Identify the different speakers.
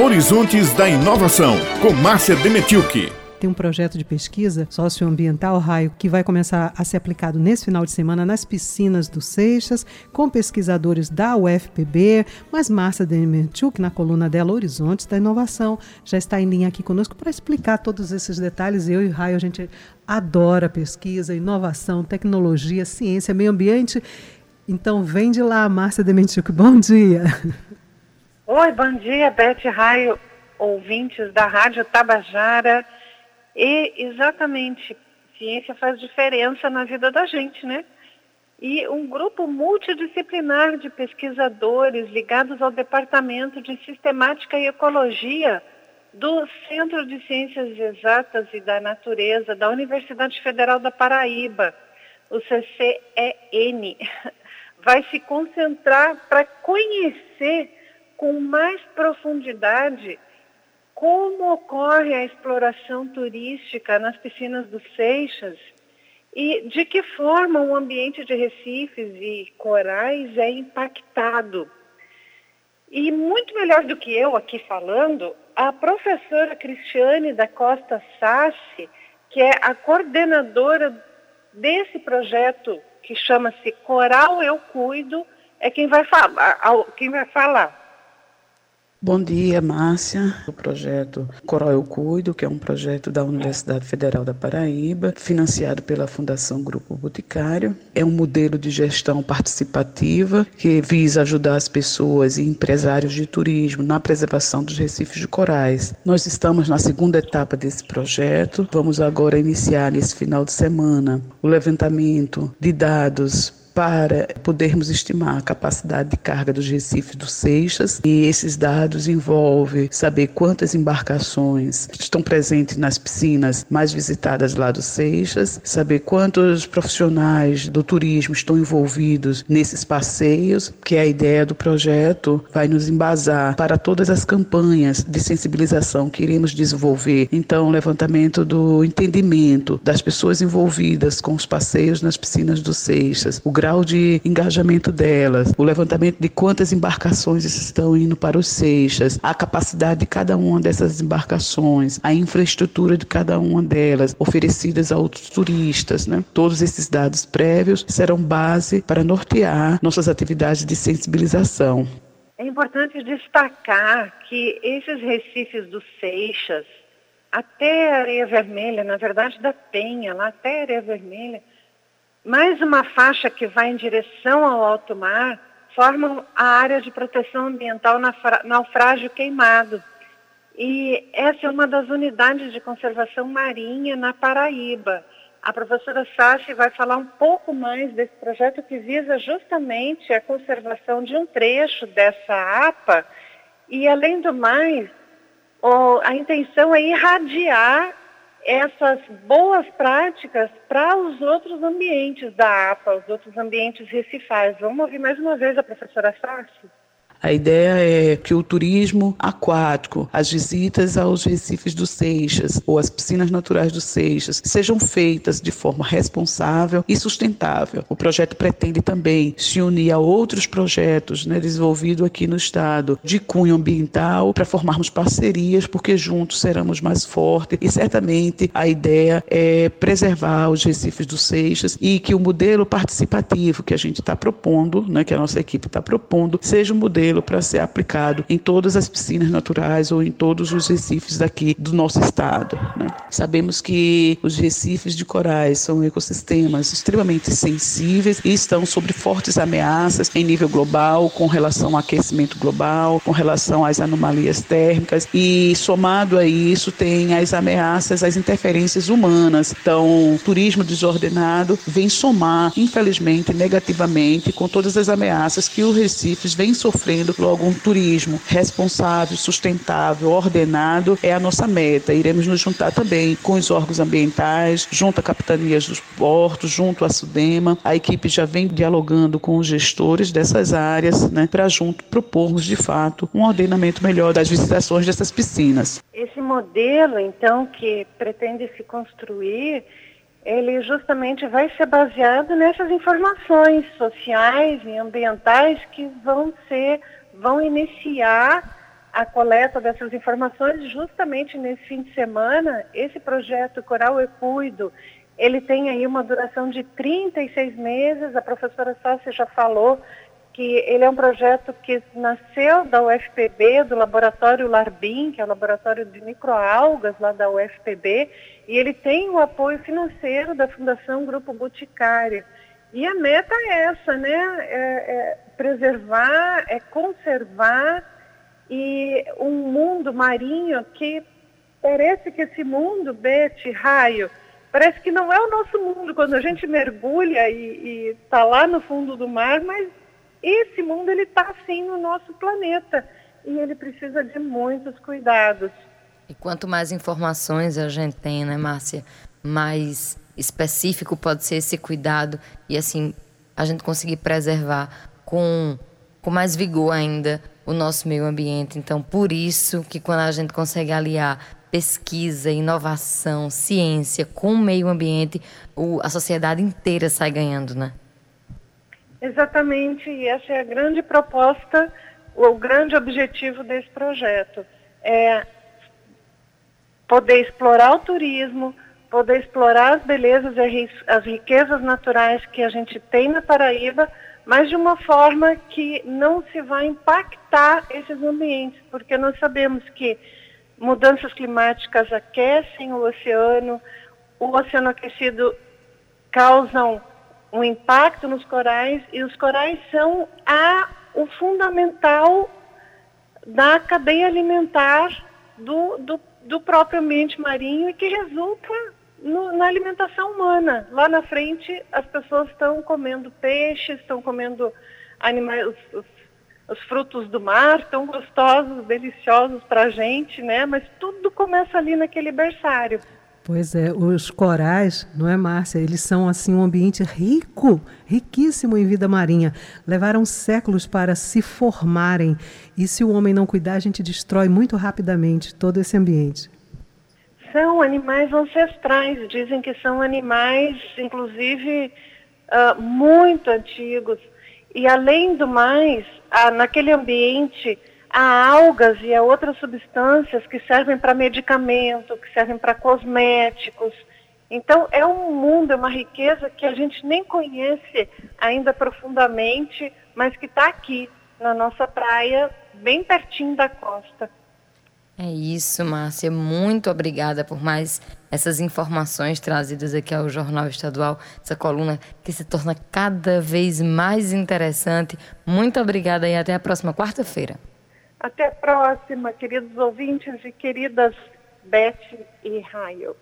Speaker 1: Horizontes da Inovação, com Márcia Demetilke.
Speaker 2: Tem um projeto de pesquisa socioambiental, Raio, que vai começar a ser aplicado nesse final de semana nas piscinas do Seixas, com pesquisadores da UFPB, mas Márcia Demetilke, na coluna dela Horizontes da Inovação, já está em linha aqui conosco para explicar todos esses detalhes. Eu e Raio, a gente adora pesquisa, inovação, tecnologia, ciência, meio ambiente. Então, vem de lá, Márcia Demetilke. Bom dia.
Speaker 3: Oi, bom dia, Beth Raio, ouvintes da Rádio Tabajara. E exatamente, ciência faz diferença na vida da gente, né? E um grupo multidisciplinar de pesquisadores ligados ao Departamento de Sistemática e Ecologia do Centro de Ciências Exatas e da Natureza da Universidade Federal da Paraíba, o CCEN, vai se concentrar para conhecer com mais profundidade como ocorre a exploração turística nas piscinas dos Seixas e de que forma o ambiente de recifes e corais é impactado. E muito melhor do que eu aqui falando, a professora Cristiane da Costa Sassi, que é a coordenadora desse projeto que chama-se Coral Eu Cuido, é quem vai falar. Quem vai falar.
Speaker 4: Bom dia, Márcia. O projeto Coral Eu Cuido, que é um projeto da Universidade Federal da Paraíba, financiado pela Fundação Grupo Boticário. É um modelo de gestão participativa que visa ajudar as pessoas e empresários de turismo na preservação dos recifes de corais. Nós estamos na segunda etapa desse projeto. Vamos agora iniciar nesse final de semana o levantamento de dados para podermos estimar a capacidade de carga dos recifes do Seixas. E esses dados envolvem saber quantas embarcações estão presentes nas piscinas mais visitadas lá do Seixas, saber quantos profissionais do turismo estão envolvidos nesses passeios, que a ideia do projeto vai nos embasar para todas as campanhas de sensibilização que iremos desenvolver. Então, levantamento do entendimento das pessoas envolvidas com os passeios nas piscinas do Seixas, o grau grau de engajamento delas, o levantamento de quantas embarcações estão indo para os Seixas, a capacidade de cada uma dessas embarcações, a infraestrutura de cada uma delas oferecidas a outros turistas. Né? Todos esses dados prévios serão base para nortear nossas atividades de sensibilização.
Speaker 3: É importante destacar que esses recifes dos Seixas, até a Areia Vermelha, na verdade da Penha, lá até a Areia Vermelha, mais uma faixa que vai em direção ao alto mar formam a área de proteção ambiental naufrágio queimado. E essa é uma das unidades de conservação marinha na Paraíba. A professora Sachi vai falar um pouco mais desse projeto que visa justamente a conservação de um trecho dessa APA. E, além do mais, a intenção é irradiar essas boas práticas para os outros ambientes da APA, os outros ambientes recifais. Vamos ouvir mais uma vez a professora Sassi?
Speaker 4: A ideia é que o turismo aquático, as visitas aos recifes do Seixas ou às piscinas naturais do Seixas sejam feitas de forma responsável e sustentável. O projeto pretende também se unir a outros projetos né, desenvolvidos aqui no estado de cunho ambiental para formarmos parcerias, porque juntos seremos mais fortes e certamente a ideia é preservar os recifes do Seixas e que o modelo participativo que a gente está propondo, né, que a nossa equipe está propondo, seja um modelo modelo para ser aplicado em todas as piscinas naturais ou em todos os recifes daqui do nosso estado. Né? Sabemos que os recifes de corais são ecossistemas extremamente sensíveis e estão sob fortes ameaças em nível global, com relação ao aquecimento global, com relação às anomalias térmicas e somado a isso tem as ameaças, as interferências humanas. Então, turismo desordenado vem somar, infelizmente, negativamente com todas as ameaças que os recifes vêm sofrendo logo um turismo responsável, sustentável, ordenado é a nossa meta. Iremos nos juntar também com os órgãos ambientais, junto a capitanias dos portos, junto à Sudema. A equipe já vem dialogando com os gestores dessas áreas, né, para junto propormos de fato um ordenamento melhor das visitações dessas piscinas.
Speaker 3: Esse modelo, então, que pretende se construir ele justamente vai ser baseado nessas informações sociais e ambientais que vão ser, vão iniciar a coleta dessas informações justamente nesse fim de semana. Esse projeto Coral Eu Cuido, ele tem aí uma duração de 36 meses. A professora Sassi já falou que ele é um projeto que nasceu da UFPB, do laboratório Larbin, que é o laboratório de microalgas lá da UFPB, e ele tem o apoio financeiro da Fundação Grupo Boticário. E a meta é essa, né? É, é preservar, é conservar e um mundo marinho que parece que esse mundo, Bete, raio, parece que não é o nosso mundo quando a gente mergulha e está lá no fundo do mar, mas esse mundo ele está assim no nosso planeta e ele precisa de muitos cuidados.
Speaker 5: E quanto mais informações a gente tem, né, Márcia, mais específico pode ser esse cuidado e assim a gente conseguir preservar com, com mais vigor ainda o nosso meio ambiente. Então, por isso que quando a gente consegue aliar pesquisa, inovação, ciência com o meio ambiente, o, a sociedade inteira sai ganhando, né?
Speaker 3: Exatamente, e essa é a grande proposta, o grande objetivo desse projeto. É poder explorar o turismo, poder explorar as belezas e as riquezas naturais que a gente tem na Paraíba, mas de uma forma que não se vai impactar esses ambientes, porque nós sabemos que mudanças climáticas aquecem o oceano, o oceano aquecido causam um impacto nos corais e os corais são a, o fundamental da cadeia alimentar do, do, do próprio ambiente marinho e que resulta no, na alimentação humana. Lá na frente, as pessoas estão comendo peixes, estão comendo animais, os, os, os frutos do mar, tão gostosos, deliciosos para a gente, né? Mas tudo começa ali naquele berçário.
Speaker 2: Pois é, os corais, não é, Márcia? Eles são assim um ambiente rico, riquíssimo em vida marinha. Levaram séculos para se formarem e se o homem não cuidar, a gente destrói muito rapidamente todo esse ambiente.
Speaker 3: São animais ancestrais, dizem que são animais, inclusive, uh, muito antigos. E além do mais, uh, naquele ambiente há algas e há outras substâncias que servem para medicamento, que servem para cosméticos. Então, é um mundo, é uma riqueza que a gente nem conhece ainda profundamente, mas que está aqui, na nossa praia, bem pertinho da costa.
Speaker 5: É isso, Márcia. Muito obrigada por mais essas informações trazidas aqui ao Jornal Estadual, essa coluna que se torna cada vez mais interessante. Muito obrigada e até a próxima quarta-feira.
Speaker 3: Até a próxima, queridos ouvintes e queridas Beth e Raio.